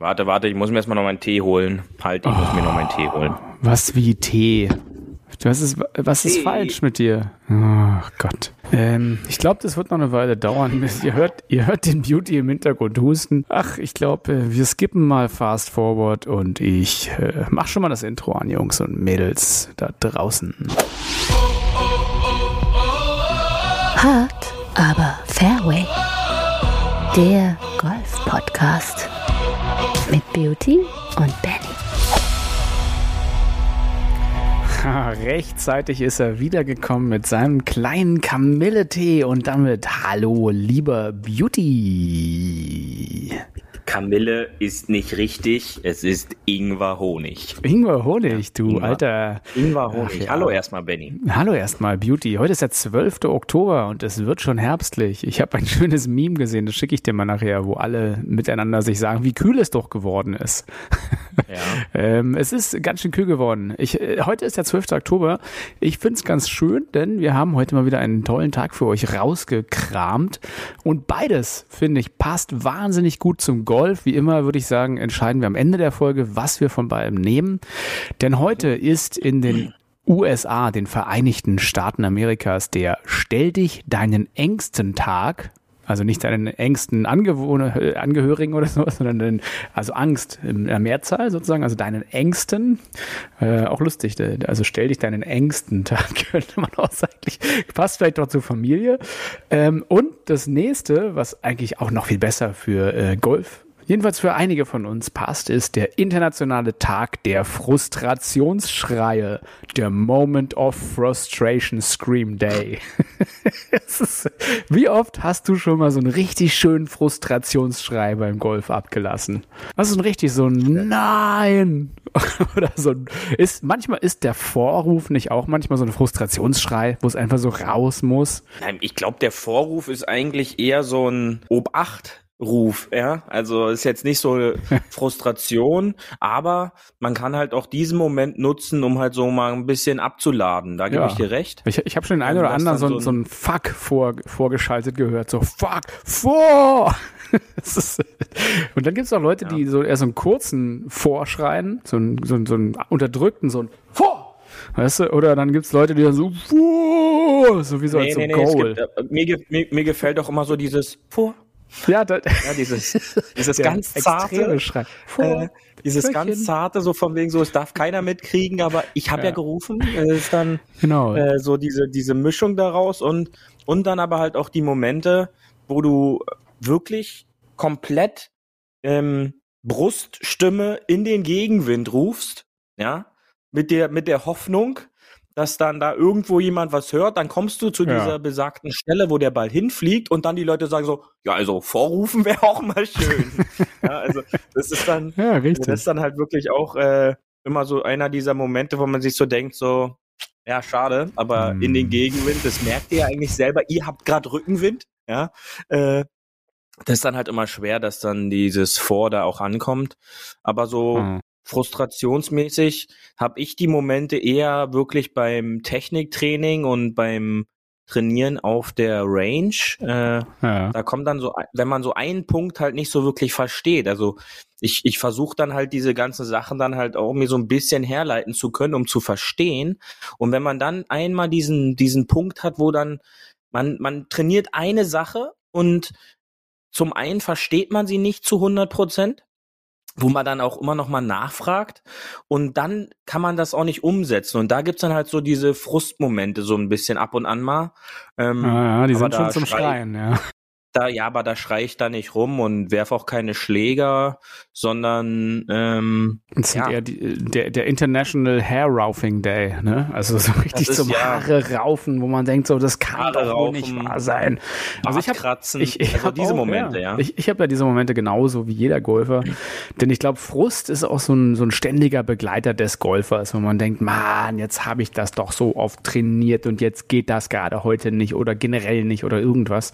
Warte, warte, ich muss mir erstmal noch meinen Tee holen. Halt, ich oh, muss mir noch meinen Tee holen. Was wie Tee? Was ist, was ist falsch mit dir? Ach Gott. Ähm, ich glaube, das wird noch eine Weile dauern. ihr, hört, ihr hört den Beauty im Hintergrund husten. Ach, ich glaube, äh, wir skippen mal fast forward und ich äh, mach schon mal das Intro an, Jungs und Mädels da draußen. Hart, aber Fairway. Der Golf-Podcast mit Beauty und Benny. Rechtzeitig ist er wiedergekommen mit seinem kleinen Kamilletee und damit Hallo, lieber Beauty. Kamille ist nicht richtig, es ist Ingwer Honig. Ingwer Honig, du Ingwer. alter. Ingwer Honig. Ja. Hallo erstmal, Benny. Hallo erstmal, Beauty. Heute ist der 12. Oktober und es wird schon herbstlich. Ich habe ein schönes Meme gesehen, das schicke ich dir mal nachher, wo alle miteinander sich sagen, wie kühl es doch geworden ist. Ja. ähm, es ist ganz schön kühl geworden. Ich, äh, heute ist der 12. Oktober. Ich finde es ganz schön, denn wir haben heute mal wieder einen tollen Tag für euch rausgekramt. Und beides, finde ich, passt wahnsinnig gut zum Golf. Golf. Wie immer würde ich sagen, entscheiden wir am Ende der Folge, was wir von beidem nehmen. Denn heute ist in den USA, den Vereinigten Staaten Amerikas, der Stell dich deinen engsten Tag also nicht deinen engsten Angewohner, äh, Angehörigen oder sowas, sondern den, also Angst in der Mehrzahl sozusagen, also deinen engsten. Äh, auch lustig, also stell dich deinen engsten Tag, könnte man auch sagen. Passt vielleicht doch zur Familie. Ähm, und das nächste, was eigentlich auch noch viel besser für äh, Golf jedenfalls für einige von uns passt, ist der internationale Tag der Frustrationsschreie, der Moment of Frustration Scream Day. wie oft hast du schon mal so einen richtig schönen Frustrationsschrei beim Golf abgelassen? Was ist ein richtig so ein Nein oder so ein, ist manchmal ist der Vorruf nicht auch manchmal so ein Frustrationsschrei, wo es einfach so raus muss? Nein, ich glaube, der Vorruf ist eigentlich eher so ein Obacht Ruf, ja. Also ist jetzt nicht so Frustration, aber man kann halt auch diesen Moment nutzen, um halt so mal ein bisschen abzuladen. Da gebe ja. ich dir recht. Ich, ich habe schon den einen oder anderen so, so ein Fuck vor, vorgeschaltet gehört. So Fuck vor! ist, und dann gibt es auch Leute, ja. die so eher so einen kurzen Vorschreien, so einen, so einen, so einen unterdrückten, so ein Vor! Weißt du? Oder dann gibt es Leute, die dann so, Fuh! so wie so nee, als nee, so nee, Goal. Gibt, äh, mir, mir, mir gefällt auch immer so dieses Vor. Ja, da, ja dieses, dieses ganz zarte, Schrei. Äh, dieses Fröchen. ganz zarte, so von wegen so, es darf keiner mitkriegen, aber ich habe ja. ja. gerufen. Es ist dann genau. äh, so diese, diese Mischung daraus und, und dann aber halt auch die Momente, wo du wirklich komplett ähm, Bruststimme in den Gegenwind rufst, ja, mit der, mit der Hoffnung, dass dann da irgendwo jemand was hört, dann kommst du zu ja. dieser besagten Stelle, wo der Ball hinfliegt und dann die Leute sagen so, ja, also vorrufen wäre auch mal schön. ja, also das ist dann, ja, richtig. das ist dann halt wirklich auch äh, immer so einer dieser Momente, wo man sich so denkt, so, ja, schade, aber hm. in den Gegenwind, das merkt ihr ja eigentlich selber, ihr habt gerade Rückenwind, ja, äh, das ist dann halt immer schwer, dass dann dieses Vor da auch ankommt. Aber so hm frustrationsmäßig habe ich die Momente eher wirklich beim Techniktraining und beim Trainieren auf der Range. Äh, ja. Da kommt dann so, wenn man so einen Punkt halt nicht so wirklich versteht. Also ich, ich versuche dann halt diese ganzen Sachen dann halt auch mir so ein bisschen herleiten zu können, um zu verstehen. Und wenn man dann einmal diesen, diesen Punkt hat, wo dann man, man trainiert eine Sache und zum einen versteht man sie nicht zu 100 Prozent wo man dann auch immer noch mal nachfragt. Und dann kann man das auch nicht umsetzen. Und da gibt's dann halt so diese Frustmomente so ein bisschen ab und an mal. Ähm, ja, ja, die sind schon zum Schreien, ja da, ja, aber da schreie ich da nicht rum und werfe auch keine Schläger, sondern ähm, das ja. eher die, der, der International Hair Roufing Day, ne? Also so richtig ist, zum ja, Haare raufen, wo man denkt, so das kann Haare doch raufen, nicht wahr sein. Also ich habe ich, ich also hab diese auch, Momente, ja. ja. Ich, ich habe ja diese Momente genauso wie jeder Golfer, denn ich glaube, Frust ist auch so ein, so ein ständiger Begleiter des Golfers, wo man denkt, man, jetzt habe ich das doch so oft trainiert und jetzt geht das gerade heute nicht oder generell nicht oder irgendwas.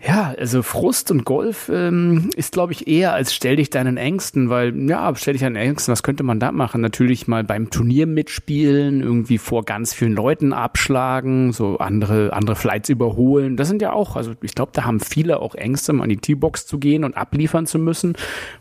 Ja, also Frust und Golf ähm, ist, glaube ich, eher als stell dich deinen Ängsten, weil, ja, stell dich deinen Ängsten, was könnte man da machen? Natürlich mal beim Turnier mitspielen, irgendwie vor ganz vielen Leuten abschlagen, so andere, andere Flights überholen. Das sind ja auch, also ich glaube, da haben viele auch Ängste, mal an die T-Box zu gehen und abliefern zu müssen,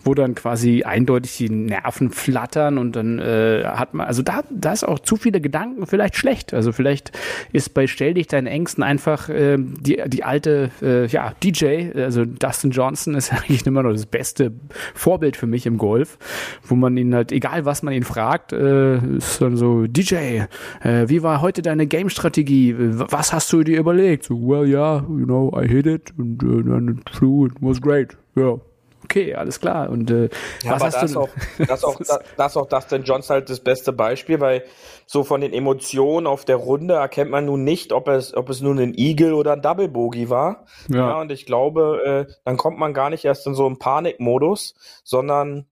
wo dann quasi eindeutig die Nerven flattern und dann äh, hat man, also da, da ist auch zu viele Gedanken vielleicht schlecht. Also vielleicht ist bei Stell dich deinen Ängsten einfach äh, die, die alte, äh, ja, DJ, also Dustin Johnson ist eigentlich immer noch das beste Vorbild für mich im Golf, wo man ihn halt, egal was man ihn fragt, äh, ist dann so, DJ, äh, wie war heute deine Game-Strategie? Was hast du dir überlegt? So, well, yeah, you know, I hit it and uh, it flew, it was great. Yeah okay, alles klar. Und äh, ja, was hast das du? Auch, das auch, das, das auch Dustin Johnson halt das beste Beispiel, weil so von den Emotionen auf der Runde erkennt man nun nicht, ob es, ob es nun ein Eagle oder ein Double Bogey war. Ja. ja und ich glaube, äh, dann kommt man gar nicht erst in so einen Panikmodus, sondern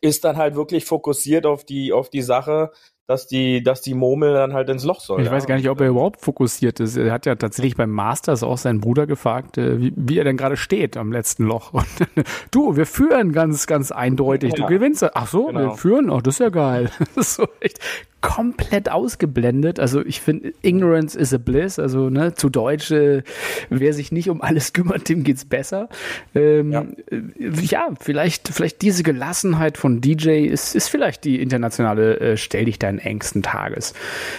ist dann halt wirklich fokussiert auf die, auf die Sache, dass die, dass die Murmel dann halt ins Loch soll. Ich ja. weiß gar nicht, ob er überhaupt fokussiert ist. Er hat ja tatsächlich beim Masters auch seinen Bruder gefragt, äh, wie, wie er denn gerade steht am letzten Loch. Und, du, wir führen ganz, ganz eindeutig. Ja. Du gewinnst. Ach so, genau. wir führen. Ach, das ist ja geil. Das ist so echt komplett ausgeblendet. Also ich finde, Ignorance is a bliss. Also ne, zu Deutsch, äh, wer sich nicht um alles kümmert, dem geht's besser. Ähm, ja. Äh, ja. vielleicht, vielleicht diese Gelassenheit von DJ ist, ist vielleicht die internationale äh, Stell dich deinen Ängsten Tages.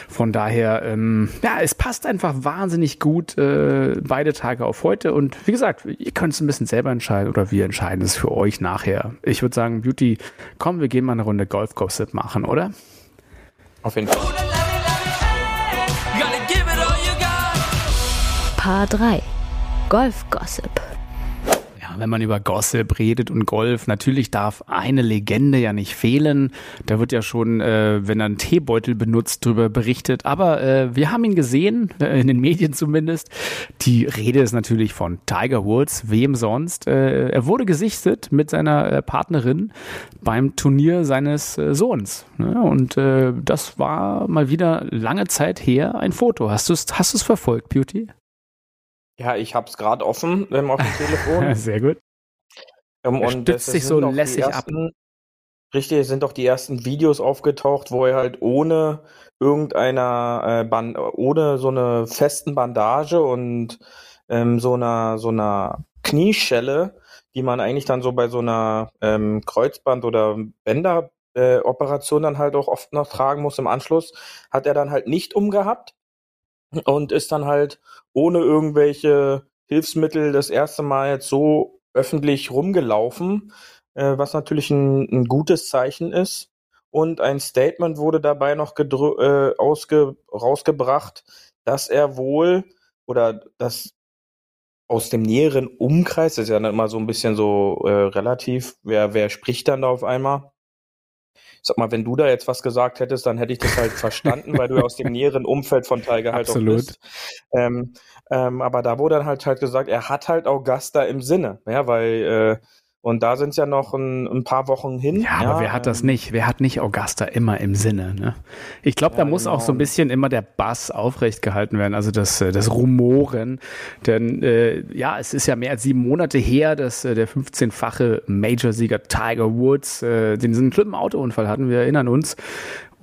Von daher, ähm, ja, es passt einfach wahnsinnig gut äh, beide Tage auf heute. Und wie gesagt, ihr könnt es ein bisschen selber entscheiden oder wir entscheiden es für euch nachher. Ich würde sagen, Beauty, komm, wir gehen mal eine Runde Golf Gossip machen, oder? Auf jeden Fall. Paar 3 Golf Gossip wenn man über Gossip redet und Golf, natürlich darf eine Legende ja nicht fehlen. Da wird ja schon, äh, wenn er einen Teebeutel benutzt, drüber berichtet. Aber äh, wir haben ihn gesehen, äh, in den Medien zumindest. Die Rede ist natürlich von Tiger Woods, wem sonst. Äh, er wurde gesichtet mit seiner äh, Partnerin beim Turnier seines äh, Sohns. Ne? Und das war mal wieder lange Zeit her ein Foto. Hast du es hast verfolgt, Beauty? Ja, ich habe es gerade offen ähm, auf dem Telefon. Sehr gut. Ähm, er stützt sich so lässig ersten, ab. Richtig, es sind doch die ersten Videos aufgetaucht, wo er halt ohne irgendeiner äh, Band, ohne so eine festen Bandage und ähm, so einer so einer Knieschelle, die man eigentlich dann so bei so einer ähm, Kreuzband- oder Bänderoperation äh, dann halt auch oft noch tragen muss im Anschluss, hat er dann halt nicht umgehabt und ist dann halt ohne irgendwelche Hilfsmittel das erste Mal jetzt so öffentlich rumgelaufen, äh, was natürlich ein, ein, gutes Zeichen ist. Und ein Statement wurde dabei noch äh, ausge rausgebracht, dass er wohl oder dass aus dem näheren Umkreis, das ist ja immer so ein bisschen so äh, relativ, wer, wer spricht dann da auf einmal, sag mal, wenn du da jetzt was gesagt hättest, dann hätte ich das halt verstanden, weil du aus dem näheren Umfeld von Tiger halt Absolut. auch bist. Ähm, ähm, aber da wurde dann halt halt gesagt, er hat halt Augusta im Sinne, ja, weil äh, und da sind es ja noch ein, ein, paar Wochen hin. Ja, ja, aber wer hat das ähm, nicht? Wer hat nicht Augusta immer im Sinne? Ne? Ich glaube, ja, da muss genau. auch so ein bisschen immer der Bass aufrecht gehalten werden, also das, äh, das Rumoren. Denn äh, ja, es ist ja mehr als sieben Monate her, dass äh, der 15-fache Major-Sieger Tiger Woods äh, den, diesen schlimmen Autounfall hatten. Wir erinnern uns.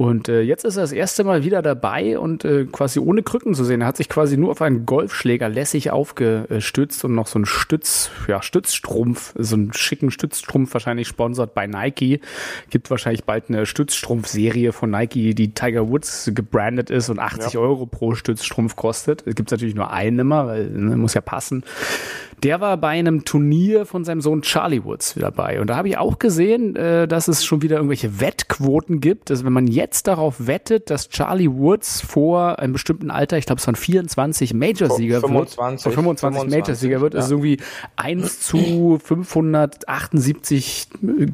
Und äh, jetzt ist er das erste Mal wieder dabei und äh, quasi ohne Krücken zu sehen. Er hat sich quasi nur auf einen Golfschläger lässig aufgestützt und noch so einen Stütz, ja, Stützstrumpf, so einen schicken Stützstrumpf, wahrscheinlich sponsert bei Nike. Gibt wahrscheinlich bald eine Stützstrumpf-Serie von Nike, die Tiger Woods gebrandet ist und 80 ja. Euro pro Stützstrumpf kostet. Es gibt natürlich nur einen immer, weil ne, muss ja passen. Der war bei einem Turnier von seinem Sohn Charlie Woods dabei. Und da habe ich auch gesehen, äh, dass es schon wieder irgendwelche Wettquoten gibt. Also wenn man jetzt darauf wettet, dass Charlie Woods vor einem bestimmten Alter, ich glaube es waren 24 Major-Sieger 25, wird, 25, 25 Major-Sieger wird, ja. ist irgendwie 1 zu 578,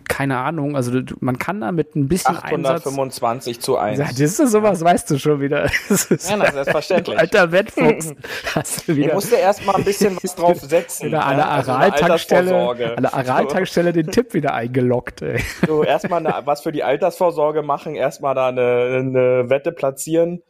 keine Ahnung. Also man kann da mit ein bisschen 825 Einsatz, zu 1. Ja, das ist sowas, weißt du schon wieder. Das ist ja, na, selbstverständlich. Alter Wettfuchs. Hast du wieder. Ich musste erst mal ein bisschen was drauf setzen setzen. An der also Aral-Tankstelle an der Aral-Tankstelle den Tipp wieder eingeloggt. Ey. So, erstmal was für die Altersvorsorge machen, erstmal da eine, eine Wette platzieren.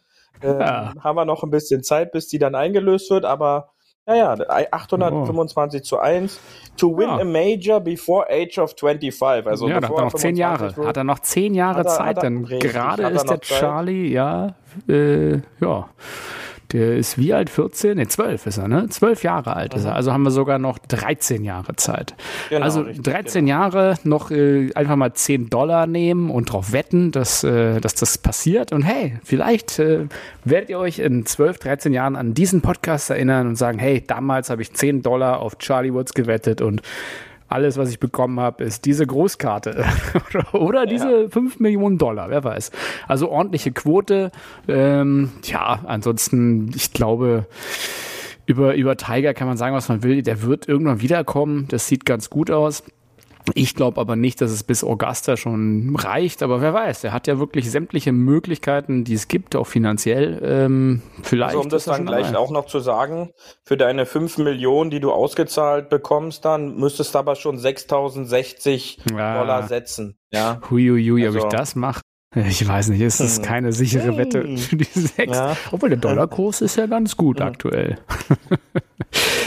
Ähm, ja. Haben wir noch ein bisschen Zeit, bis die dann eingelöst wird, aber Ja, ja, 825 oh. zu 1. To win ja. a major before age of 25. Also ja, da hat er noch 10 Jahre. Hat er noch 10 Jahre er, Zeit, dann gerade ist der Charlie, ja, äh, ja. Der ist wie alt? 14? Ne, 12 ist er, ne? 12 Jahre alt mhm. ist er. Also haben wir sogar noch 13 Jahre Zeit. Genau, also richtig, 13 genau. Jahre noch äh, einfach mal 10 Dollar nehmen und darauf wetten, dass, äh, dass das passiert. Und hey, vielleicht äh, werdet ihr euch in 12, 13 Jahren an diesen Podcast erinnern und sagen, hey, damals habe ich 10 Dollar auf Charlie Woods gewettet und alles, was ich bekommen habe, ist diese Großkarte oder diese ja. 5 Millionen Dollar, wer weiß. Also ordentliche Quote. Ähm, ja, ansonsten, ich glaube, über, über Tiger kann man sagen, was man will. Der wird irgendwann wiederkommen. Das sieht ganz gut aus. Ich glaube aber nicht, dass es bis Augusta schon reicht, aber wer weiß, er hat ja wirklich sämtliche Möglichkeiten, die es gibt, auch finanziell. Ähm, vielleicht. Also um das dann gleich auch noch zu sagen, für deine 5 Millionen, die du ausgezahlt bekommst, dann müsstest du aber schon 6060 ja. Dollar setzen. Ja. Huiuiui, also. ob ich das mache. Ich weiß nicht, es ist hm. keine sichere Wette für diese sechs. Ja. Obwohl der Dollarkurs ist ja ganz gut ja. aktuell.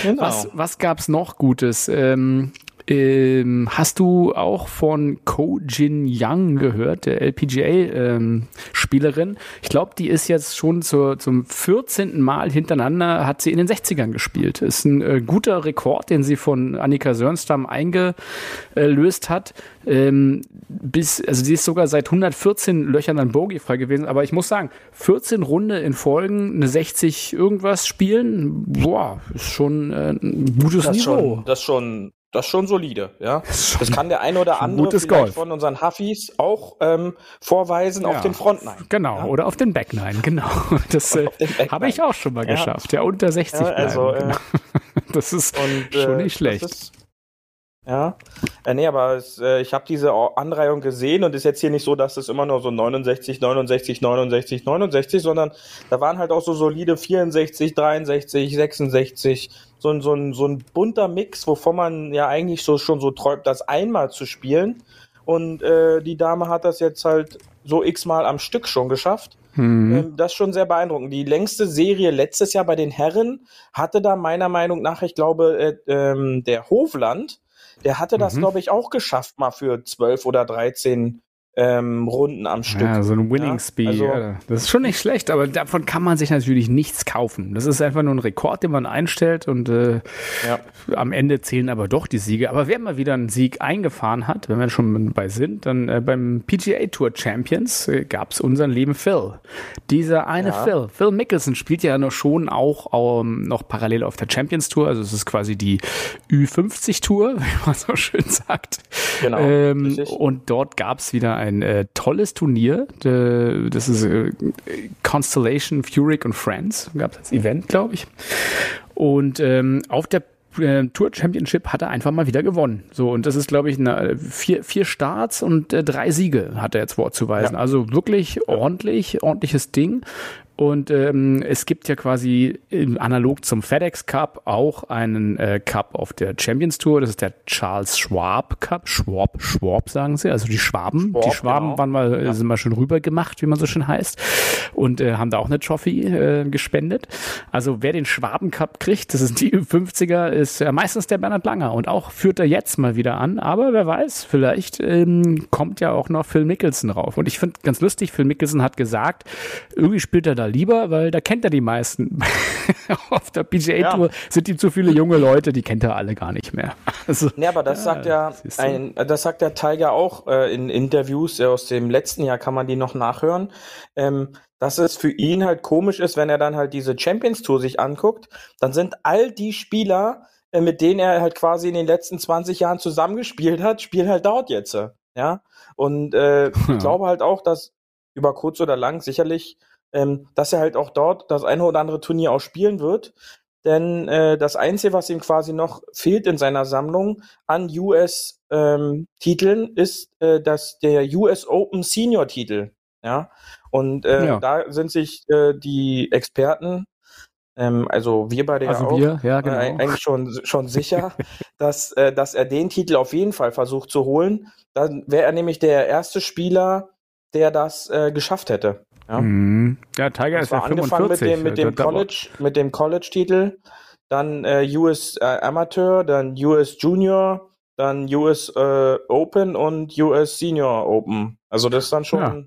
Genau. Was, was gab's noch Gutes? Ähm, ähm, hast du auch von Ko Jin Young gehört, der LPGA-Spielerin? Ähm, ich glaube, die ist jetzt schon zur, zum 14. Mal hintereinander, hat sie in den 60ern gespielt. Ist ein äh, guter Rekord, den sie von Annika Sörnstam eingelöst hat. Ähm, bis, also sie ist sogar seit 114 Löchern dann Bogey-frei gewesen. Aber ich muss sagen, 14 Runde in Folgen, eine 60 irgendwas spielen, boah, ist schon äh, ein gutes das Niveau. Schon, das schon das ist schon solide, ja. Das kann der ein oder andere vielleicht Golf. von unseren Huffis auch ähm, vorweisen ja. auf den Frontline. Genau, ja? oder auf den Backline, genau. Das äh, habe ich auch schon mal ja. geschafft. Ja, unter 60 ja, also, bleiben. Genau. Äh, das ist und, schon nicht äh, schlecht. Ist, ja, äh, nee, aber es, äh, ich habe diese Anreihung gesehen und ist jetzt hier nicht so, dass es immer nur so 69, 69, 69, 69, sondern da waren halt auch so solide 64, 63, 66 so ein, so ein, so ein bunter Mix, wovon man ja eigentlich so schon so träumt, das einmal zu spielen. Und äh, die Dame hat das jetzt halt so x-mal am Stück schon geschafft. Mhm. Ähm, das ist schon sehr beeindruckend. Die längste Serie letztes Jahr bei den Herren hatte da meiner Meinung nach, ich glaube, äh, ähm, der Hofland, der hatte das, mhm. glaube ich, auch geschafft, mal für zwölf oder dreizehn ähm, Runden am Stück. Ja, so ein Winning Speed. Also, ja, das ist schon nicht schlecht, aber davon kann man sich natürlich nichts kaufen. Das ist einfach nur ein Rekord, den man einstellt und äh, ja. am Ende zählen aber doch die Siege. Aber wer mal wieder einen Sieg eingefahren hat, wenn wir schon bei sind, dann äh, beim PGA Tour Champions äh, gab es unseren lieben Phil. Dieser eine. Phil. Phil Mickelson spielt ja noch schon auch ähm, noch parallel auf der Champions Tour. Also es ist quasi die Ü50 Tour, wie man so schön sagt. Genau. Ähm, und dort gab es wieder ein äh, tolles Turnier. Äh, das ist äh, Constellation Furyk und Friends. Gab es als Event, glaube ich. Und ähm, auf der äh, Tour Championship hat er einfach mal wieder gewonnen. So, und das ist, glaube ich, eine, vier, vier Starts und äh, drei Siege hat er jetzt vorzuweisen. Ja. Also wirklich ordentlich, ordentliches Ding. Und ähm, es gibt ja quasi analog zum FedEx Cup auch einen äh, Cup auf der Champions Tour. Das ist der Charles Schwab Cup. Schwab, Schwab sagen sie. Also die Schwaben. Schwab, die Schwaben genau. waren mal, ja. sind mal schon rüber gemacht, wie man so schön heißt. Und äh, haben da auch eine Trophy äh, gespendet. Also wer den Schwaben Cup kriegt, das ist die 50er, ist äh, meistens der Bernhard Langer. Und auch führt er jetzt mal wieder an. Aber wer weiß, vielleicht ähm, kommt ja auch noch Phil Mickelson rauf. Und ich finde ganz lustig, Phil Mickelson hat gesagt, irgendwie spielt er da lieber, weil da kennt er die meisten. Auf der PGA-Tour ja. sind ihm zu viele junge Leute, die kennt er alle gar nicht mehr. Also, nee, aber das ja, sagt ja, ein, das sagt der Tiger auch äh, in Interviews äh, aus dem letzten Jahr, kann man die noch nachhören, ähm, dass es für ihn halt komisch ist, wenn er dann halt diese Champions Tour sich anguckt, dann sind all die Spieler, äh, mit denen er halt quasi in den letzten 20 Jahren zusammengespielt hat, spielen halt dort jetzt. Ja. Und äh, ich glaube halt auch, dass über kurz oder lang sicherlich ähm, dass er halt auch dort das eine oder andere Turnier auch spielen wird. Denn äh, das Einzige, was ihm quasi noch fehlt in seiner Sammlung an US-Titeln, ähm, ist äh, das, der US Open Senior-Titel. Ja. Und äh, ja. da sind sich äh, die Experten, ähm, also wir beide also ja auch, wir, ja, äh, genau. äh, eigentlich schon, schon sicher, dass, äh, dass er den Titel auf jeden Fall versucht zu holen. Dann wäre er nämlich der erste Spieler, der das äh, geschafft hätte. Ja, mhm. ja Tiger ist ja 45. Mit dem, mit dem College, mit dem College-Titel. dann äh, US äh, Amateur, dann US Junior, dann US äh, Open und US Senior Open. Also das ist dann schon. Ja.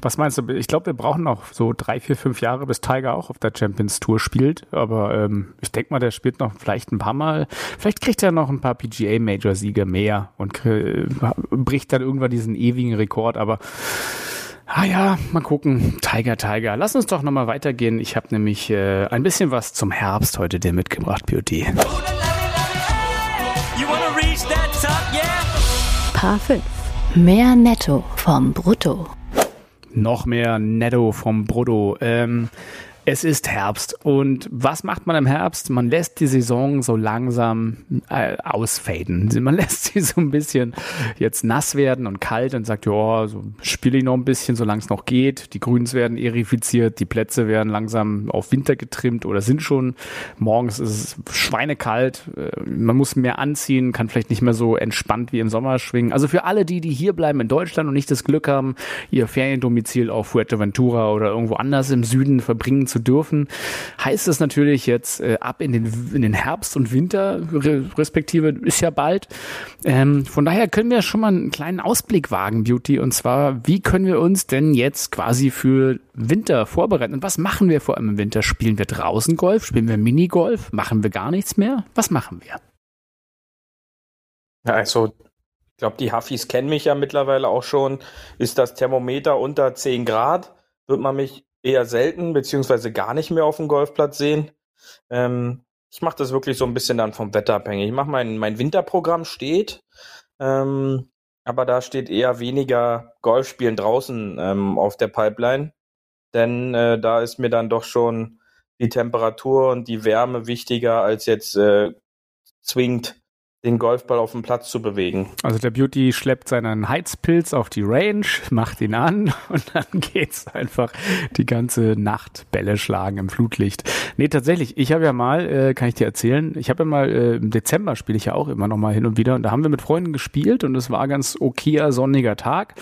Was meinst du? Ich glaube, wir brauchen noch so drei, vier, fünf Jahre, bis Tiger auch auf der Champions Tour spielt. Aber ähm, ich denke mal, der spielt noch vielleicht ein paar Mal. Vielleicht kriegt er noch ein paar PGA Major Siege mehr und äh, bricht dann irgendwann diesen ewigen Rekord. Aber Ah ja, mal gucken. Tiger, Tiger. Lass uns doch nochmal weitergehen. Ich habe nämlich äh, ein bisschen was zum Herbst heute dir mitgebracht, Beauty. Paar 5. Mehr Netto vom Brutto. Noch mehr Netto vom Brutto. Ähm, es ist Herbst und was macht man im Herbst? Man lässt die Saison so langsam äh, ausfaden. Man lässt sie so ein bisschen jetzt nass werden und kalt und sagt, ja, so spiele ich noch ein bisschen, solange es noch geht. Die Grüns werden erifiziert, die Plätze werden langsam auf Winter getrimmt oder sind schon. Morgens ist es schweinekalt, äh, man muss mehr anziehen, kann vielleicht nicht mehr so entspannt wie im Sommer schwingen. Also für alle die, die hier bleiben in Deutschland und nicht das Glück haben, ihr Feriendomizil auf Fuerteventura oder irgendwo anders im Süden verbringen zu zu dürfen, heißt es natürlich jetzt äh, ab in den, in den Herbst und Winter, respektive ist ja bald. Ähm, von daher können wir schon mal einen kleinen Ausblick wagen, Beauty, und zwar, wie können wir uns denn jetzt quasi für Winter vorbereiten? Und was machen wir vor allem im Winter? Spielen wir draußen Golf? Spielen wir Minigolf? Machen wir gar nichts mehr? Was machen wir? Also ich glaube, die Huffis kennen mich ja mittlerweile auch schon. Ist das Thermometer unter 10 Grad, wird man mich eher selten beziehungsweise gar nicht mehr auf dem Golfplatz sehen. Ähm, ich mache das wirklich so ein bisschen dann vom Wetter abhängig. Ich mache mein, mein Winterprogramm steht, ähm, aber da steht eher weniger Golfspielen draußen ähm, auf der Pipeline, denn äh, da ist mir dann doch schon die Temperatur und die Wärme wichtiger als jetzt äh, zwingend den Golfball auf dem Platz zu bewegen. Also der Beauty schleppt seinen Heizpilz auf die Range, macht ihn an und dann geht's einfach die ganze Nacht Bälle schlagen im Flutlicht. Nee, tatsächlich, ich habe ja mal, äh, kann ich dir erzählen, ich habe ja mal, äh, im Dezember spiele ich ja auch immer noch mal hin und wieder und da haben wir mit Freunden gespielt und es war ganz okayer sonniger Tag.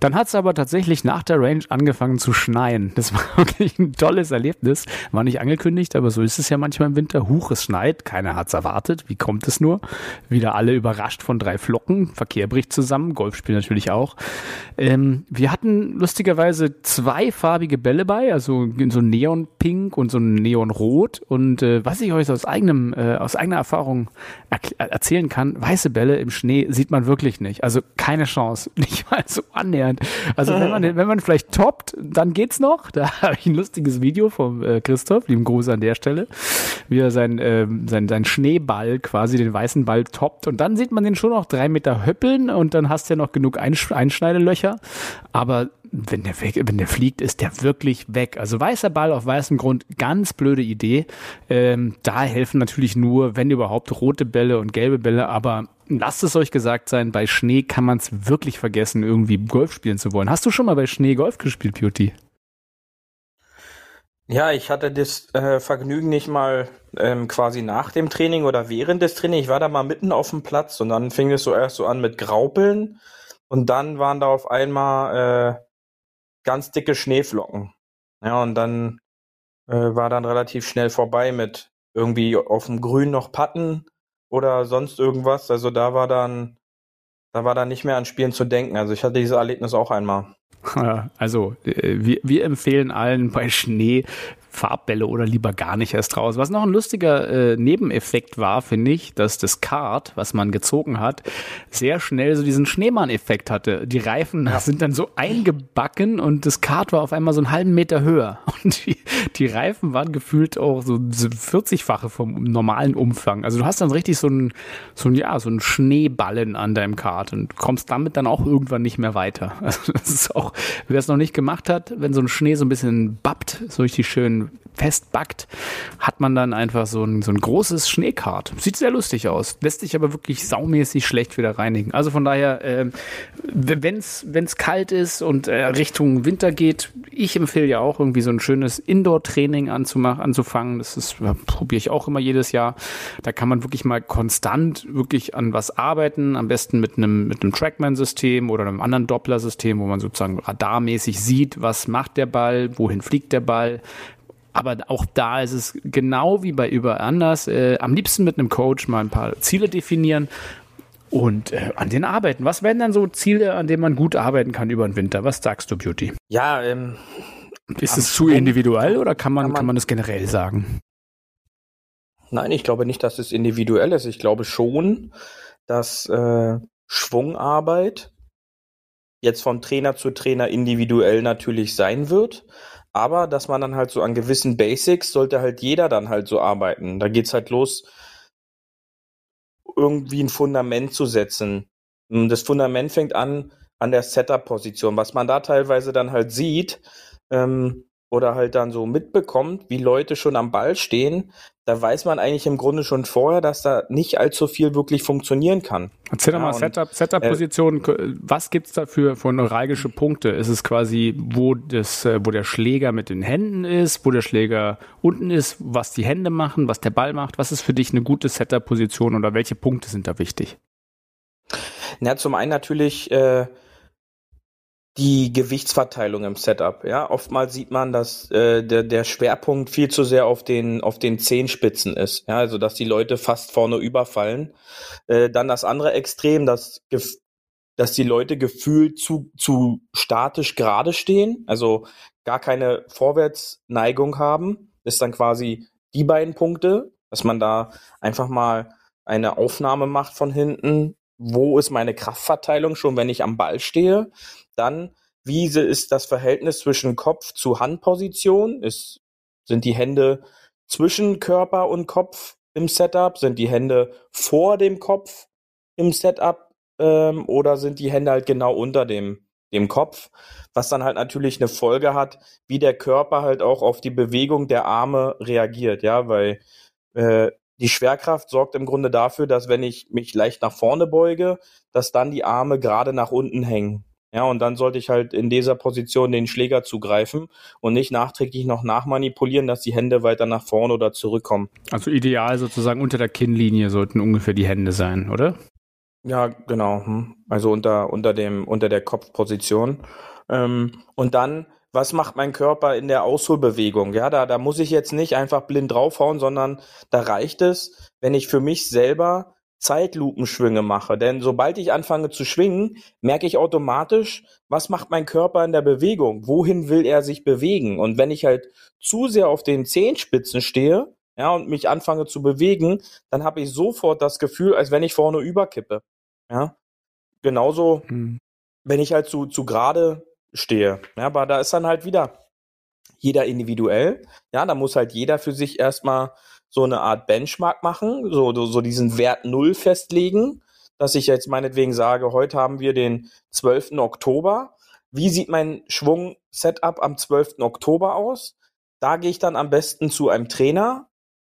Dann hat's aber tatsächlich nach der Range angefangen zu schneien. Das war wirklich ein tolles Erlebnis. War nicht angekündigt, aber so ist es ja manchmal im Winter. Huch, es schneit, keiner hat's erwartet. Wie kommt es nur? Wieder alle überrascht von drei Flocken. Verkehr bricht zusammen, Golfspiel natürlich auch. Ähm, wir hatten lustigerweise zwei farbige Bälle bei, also so ein Neonpink und so ein Neonrot. Und äh, was ich euch aus eigenem, äh, aus eigener Erfahrung er erzählen kann, weiße Bälle im Schnee sieht man wirklich nicht. Also keine Chance, nicht mal so annähernd. Also wenn man, wenn man vielleicht toppt, dann geht's noch. Da habe ich ein lustiges Video vom äh, Christoph, lieben Gruß an der Stelle, wie er sein, äh, sein, sein Schneeball quasi den weißen Ball toppt und dann sieht man den schon noch drei Meter höppeln und dann hast du ja noch genug Einsch Einschneidelöcher. Aber wenn der, weg, wenn der fliegt, ist der wirklich weg. Also weißer Ball auf weißem Grund, ganz blöde Idee. Ähm, da helfen natürlich nur, wenn überhaupt, rote Bälle und gelbe Bälle, aber lasst es euch gesagt sein, bei Schnee kann man es wirklich vergessen, irgendwie Golf spielen zu wollen. Hast du schon mal bei Schnee Golf gespielt, Beauty? Ja, ich hatte das äh, Vergnügen nicht mal ähm, quasi nach dem Training oder während des Trainings. Ich war da mal mitten auf dem Platz und dann fing es so erst so an mit Graupeln und dann waren da auf einmal äh, ganz dicke Schneeflocken. Ja, und dann äh, war dann relativ schnell vorbei mit irgendwie auf dem Grün noch Patten oder sonst irgendwas. Also da war dann, da war dann nicht mehr an Spielen zu denken. Also ich hatte dieses Erlebnis auch einmal. Also, äh, wir, wir empfehlen allen bei Schnee Farbbälle oder lieber gar nicht erst raus. Was noch ein lustiger äh, Nebeneffekt war, finde ich, dass das Kart, was man gezogen hat, sehr schnell so diesen Schneemann-Effekt hatte. Die Reifen ja. sind dann so eingebacken und das Kart war auf einmal so einen halben Meter höher. Und die, die Reifen waren gefühlt auch so 40-fache vom normalen Umfang. Also du hast dann richtig so ein, so ein, ja, so ein Schneeballen an deinem Kart und kommst damit dann auch irgendwann nicht mehr weiter. Also das ist auch, wer es noch nicht gemacht hat, wenn so ein Schnee so ein bisschen bappt, so richtig festbackt, hat man dann einfach so ein, so ein großes Schneekart. Sieht sehr lustig aus, lässt sich aber wirklich saumäßig schlecht wieder reinigen. Also von daher, äh, wenn es kalt ist und äh, Richtung Winter geht, ich empfehle ja auch irgendwie so ein schönes Indoor-Training anzufangen. Das ist probiere ich auch immer jedes Jahr. Da kann man wirklich mal konstant wirklich an was arbeiten, am besten mit einem mit einem Trackman-System oder einem anderen Doppler-System, wo man sozusagen radarmäßig sieht, was macht der Ball, wohin fliegt der Ball, aber auch da ist es genau wie bei überall anders. Äh, am liebsten mit einem Coach mal ein paar Ziele definieren und äh, an denen arbeiten. Was wären dann so Ziele, an denen man gut arbeiten kann über den Winter? Was sagst du, Beauty? Ja, ähm, ist es zu individuell oder kann man, kann man, kann man das generell sagen? Nein, ich glaube nicht, dass es individuell ist. Ich glaube schon, dass äh, Schwungarbeit jetzt von Trainer zu Trainer individuell natürlich sein wird. Aber dass man dann halt so an gewissen Basics sollte halt jeder dann halt so arbeiten. Da geht's halt los, irgendwie ein Fundament zu setzen. Das Fundament fängt an an der Setup-Position. Was man da teilweise dann halt sieht, ähm, oder halt dann so mitbekommt, wie Leute schon am Ball stehen, da weiß man eigentlich im Grunde schon vorher, dass da nicht allzu viel wirklich funktionieren kann. Erzähl doch ja, mal Setup, Setup-Position. Äh, was gibt's da für, für neuralgische Punkte? Ist es quasi, wo das, äh, wo der Schläger mit den Händen ist, wo der Schläger unten ist, was die Hände machen, was der Ball macht? Was ist für dich eine gute Setup-Position oder welche Punkte sind da wichtig? Na, zum einen natürlich äh, die Gewichtsverteilung im Setup. Ja, oftmals sieht man, dass äh, der, der Schwerpunkt viel zu sehr auf den auf den Zehenspitzen ist. Ja, also dass die Leute fast vorne überfallen. Äh, dann das andere Extrem, dass dass die Leute gefühlt zu zu statisch gerade stehen, also gar keine Vorwärtsneigung haben, ist dann quasi die beiden Punkte, dass man da einfach mal eine Aufnahme macht von hinten. Wo ist meine Kraftverteilung schon, wenn ich am Ball stehe? Dann, wie ist das Verhältnis zwischen Kopf zu Handposition? Ist, sind die Hände zwischen Körper und Kopf im Setup? Sind die Hände vor dem Kopf im Setup? Ähm, oder sind die Hände halt genau unter dem, dem Kopf? Was dann halt natürlich eine Folge hat, wie der Körper halt auch auf die Bewegung der Arme reagiert, ja, weil äh, die Schwerkraft sorgt im Grunde dafür, dass wenn ich mich leicht nach vorne beuge, dass dann die Arme gerade nach unten hängen. Ja, und dann sollte ich halt in dieser Position den Schläger zugreifen und nicht nachträglich noch nachmanipulieren, dass die Hände weiter nach vorne oder zurückkommen. Also ideal sozusagen unter der Kinnlinie sollten ungefähr die Hände sein, oder? Ja, genau. Hm. Also unter, unter dem, unter der Kopfposition. Ähm, und dann, was macht mein Körper in der Ausholbewegung? Ja, da, da muss ich jetzt nicht einfach blind draufhauen, sondern da reicht es, wenn ich für mich selber Zeitlupenschwünge mache. Denn sobald ich anfange zu schwingen, merke ich automatisch, was macht mein Körper in der Bewegung? Wohin will er sich bewegen? Und wenn ich halt zu sehr auf den Zehenspitzen stehe, ja, und mich anfange zu bewegen, dann habe ich sofort das Gefühl, als wenn ich vorne überkippe. Ja. Genauso, hm. wenn ich halt zu, zu gerade stehe. Ja, aber da ist dann halt wieder jeder individuell. Ja, da muss halt jeder für sich erstmal so eine Art Benchmark machen, so, so diesen Wert Null festlegen, dass ich jetzt meinetwegen sage, heute haben wir den 12. Oktober. Wie sieht mein Schwung-Setup am 12. Oktober aus? Da gehe ich dann am besten zu einem Trainer,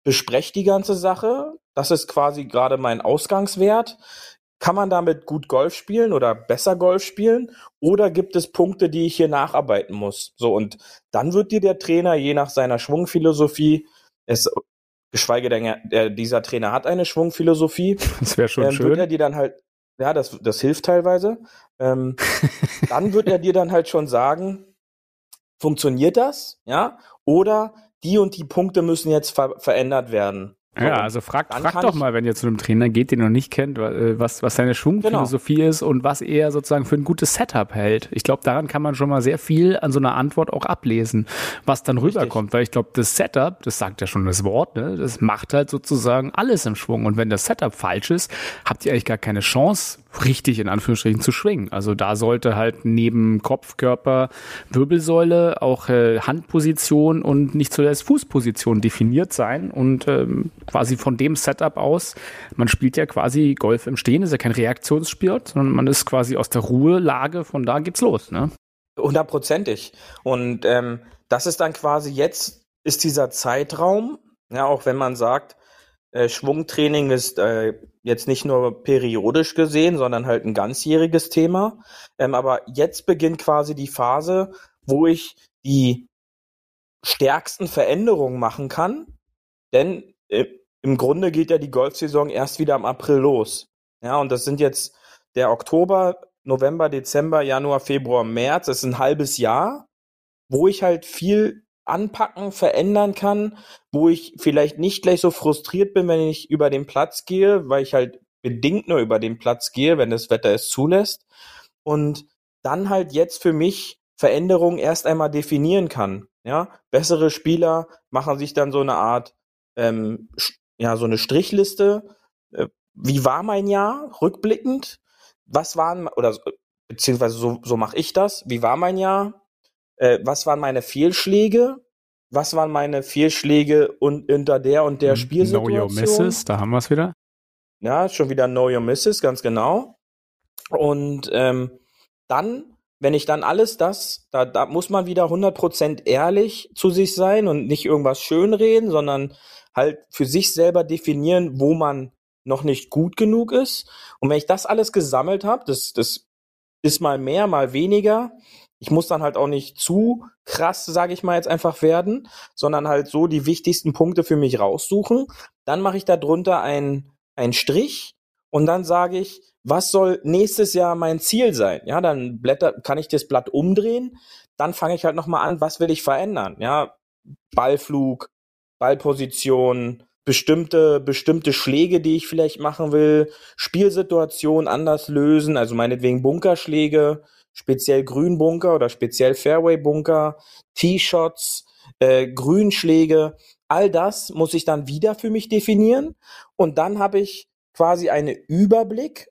bespreche die ganze Sache. Das ist quasi gerade mein Ausgangswert. Kann man damit gut Golf spielen oder besser Golf spielen? Oder gibt es Punkte, die ich hier nacharbeiten muss? So, und dann wird dir der Trainer je nach seiner Schwungphilosophie es geschweige denn, der, dieser Trainer hat eine Schwungphilosophie. Das wäre schon ähm, schön. Wird er dir dann halt, ja, das, das hilft teilweise. Ähm, dann wird er dir dann halt schon sagen, funktioniert das, ja? Oder die und die Punkte müssen jetzt ver verändert werden. Ja, also frag, frag doch mal, wenn ihr zu einem Trainer geht, den ihr noch nicht kennt, äh, was, was seine Schwungphilosophie genau. ist und was er sozusagen für ein gutes Setup hält. Ich glaube, daran kann man schon mal sehr viel an so einer Antwort auch ablesen, was dann Richtig. rüberkommt. Weil ich glaube, das Setup, das sagt ja schon das Wort, ne, das macht halt sozusagen alles im Schwung. Und wenn das Setup falsch ist, habt ihr eigentlich gar keine Chance, richtig in Anführungsstrichen zu schwingen. Also da sollte halt neben Kopf, Körper, Wirbelsäule auch äh, Handposition und nicht zuletzt Fußposition definiert sein und ähm, quasi von dem Setup aus, man spielt ja quasi Golf im Stehen, ist ja kein Reaktionsspiel, sondern man ist quasi aus der Ruhelage, von da geht's los, ne? Hundertprozentig. Und ähm, das ist dann quasi jetzt, ist dieser Zeitraum, ja, auch wenn man sagt, äh, Schwungtraining ist äh, jetzt nicht nur periodisch gesehen, sondern halt ein ganzjähriges Thema. Ähm, aber jetzt beginnt quasi die Phase, wo ich die stärksten Veränderungen machen kann. Denn im Grunde geht ja die Golfsaison erst wieder im April los. Ja, und das sind jetzt der Oktober, November, Dezember, Januar, Februar, März. Das ist ein halbes Jahr, wo ich halt viel anpacken, verändern kann, wo ich vielleicht nicht gleich so frustriert bin, wenn ich über den Platz gehe, weil ich halt bedingt nur über den Platz gehe, wenn das Wetter es zulässt. Und dann halt jetzt für mich Veränderungen erst einmal definieren kann. Ja, bessere Spieler machen sich dann so eine Art, ähm, ja, so eine Strichliste. Äh, wie war mein Jahr rückblickend? Was waren oder beziehungsweise so, so mache ich das? Wie war mein Jahr? Äh, was waren meine Fehlschläge? Was waren meine Fehlschläge und unter der und der Spielsituation? Know your misses, da haben wir es wieder. Ja, schon wieder Know your misses, ganz genau. Und ähm, dann wenn ich dann alles das, da, da muss man wieder 100% ehrlich zu sich sein und nicht irgendwas schönreden, sondern halt für sich selber definieren, wo man noch nicht gut genug ist. Und wenn ich das alles gesammelt habe, das, das ist mal mehr, mal weniger. Ich muss dann halt auch nicht zu krass, sage ich mal jetzt einfach werden, sondern halt so die wichtigsten Punkte für mich raussuchen. Dann mache ich da drunter einen, einen Strich und dann sage ich, was soll nächstes Jahr mein Ziel sein? Ja, dann blätter, kann ich das Blatt umdrehen, dann fange ich halt nochmal an, was will ich verändern? Ja, Ballflug, Ballposition, bestimmte, bestimmte Schläge, die ich vielleicht machen will, Spielsituation anders lösen, also meinetwegen Bunkerschläge, speziell Grünbunker oder speziell Fairway-Bunker, T-Shots, äh, Grünschläge, all das muss ich dann wieder für mich definieren und dann habe ich quasi einen Überblick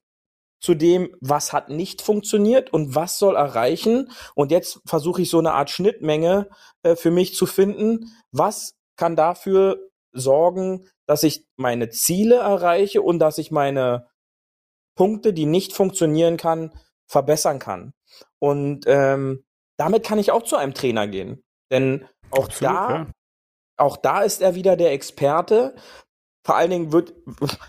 zu dem, was hat nicht funktioniert und was soll erreichen. Und jetzt versuche ich so eine Art Schnittmenge äh, für mich zu finden. Was kann dafür sorgen, dass ich meine Ziele erreiche und dass ich meine Punkte, die nicht funktionieren kann, verbessern kann. Und ähm, damit kann ich auch zu einem Trainer gehen. Denn auch Absolut, da, ja. auch da ist er wieder der Experte, vor allen Dingen wird,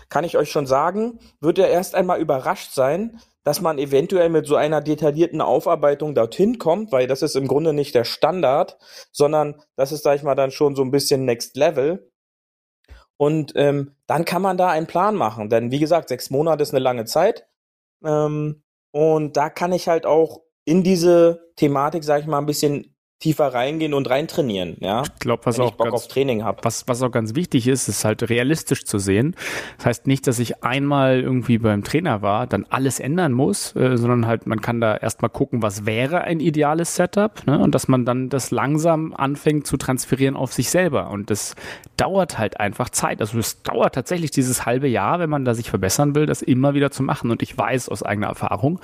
kann ich euch schon sagen, wird er erst einmal überrascht sein, dass man eventuell mit so einer detaillierten Aufarbeitung dorthin kommt, weil das ist im Grunde nicht der Standard, sondern das ist, sag ich mal, dann schon so ein bisschen Next Level. Und ähm, dann kann man da einen Plan machen, denn wie gesagt, sechs Monate ist eine lange Zeit. Ähm, und da kann ich halt auch in diese Thematik, sag ich mal, ein bisschen tiefer reingehen und reintrainieren, ja. Ich glaube, was auch Bock ganz, auf Training habe. Was, was auch ganz wichtig ist, ist halt realistisch zu sehen. Das heißt nicht, dass ich einmal irgendwie beim Trainer war, dann alles ändern muss, äh, sondern halt man kann da erstmal gucken, was wäre ein ideales Setup, ne? Und dass man dann das langsam anfängt zu transferieren auf sich selber. Und das dauert halt einfach Zeit. Also es dauert tatsächlich dieses halbe Jahr, wenn man da sich verbessern will, das immer wieder zu machen. Und ich weiß aus eigener Erfahrung,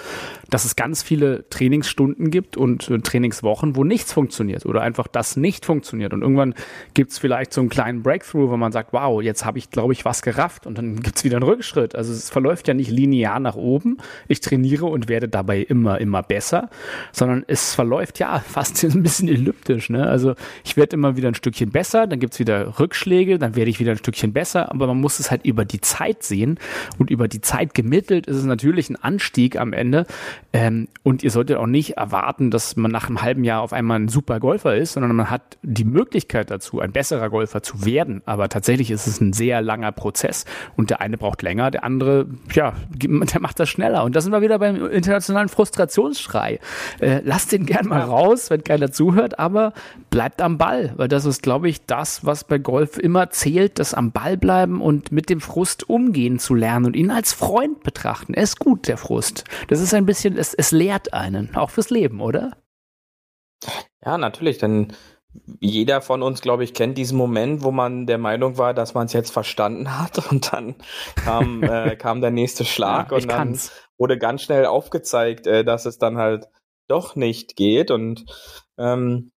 dass es ganz viele Trainingsstunden gibt und äh, Trainingswochen, wo nichts funktioniert funktioniert oder einfach das nicht funktioniert. Und irgendwann gibt es vielleicht so einen kleinen Breakthrough, wo man sagt, wow, jetzt habe ich, glaube ich, was gerafft und dann gibt es wieder einen Rückschritt. Also es verläuft ja nicht linear nach oben. Ich trainiere und werde dabei immer, immer besser, sondern es verläuft ja fast ein bisschen elliptisch. Ne? Also ich werde immer wieder ein Stückchen besser, dann gibt es wieder Rückschläge, dann werde ich wieder ein Stückchen besser, aber man muss es halt über die Zeit sehen und über die Zeit gemittelt ist es natürlich ein Anstieg am Ende. Ähm, und ihr solltet auch nicht erwarten, dass man nach einem halben Jahr auf einmal ein super Golfer ist, sondern man hat die Möglichkeit dazu, ein besserer Golfer zu werden. Aber tatsächlich ist es ein sehr langer Prozess und der eine braucht länger, der andere, ja, der macht das schneller. Und da sind wir wieder beim internationalen Frustrationsschrei. Äh, lasst den gern mal raus, wenn keiner zuhört, aber bleibt am Ball, weil das ist, glaube ich, das, was bei Golf immer zählt, das am Ball bleiben und mit dem Frust umgehen zu lernen und ihn als Freund betrachten. Er ist gut, der Frust. Das ist ein bisschen, es, es lehrt einen, auch fürs Leben, oder? Ja, natürlich, denn jeder von uns, glaube ich, kennt diesen Moment, wo man der Meinung war, dass man es jetzt verstanden hat und dann kam, äh, kam der nächste Schlag ja, und dann kann's. wurde ganz schnell aufgezeigt, äh, dass es dann halt doch nicht geht und ähm,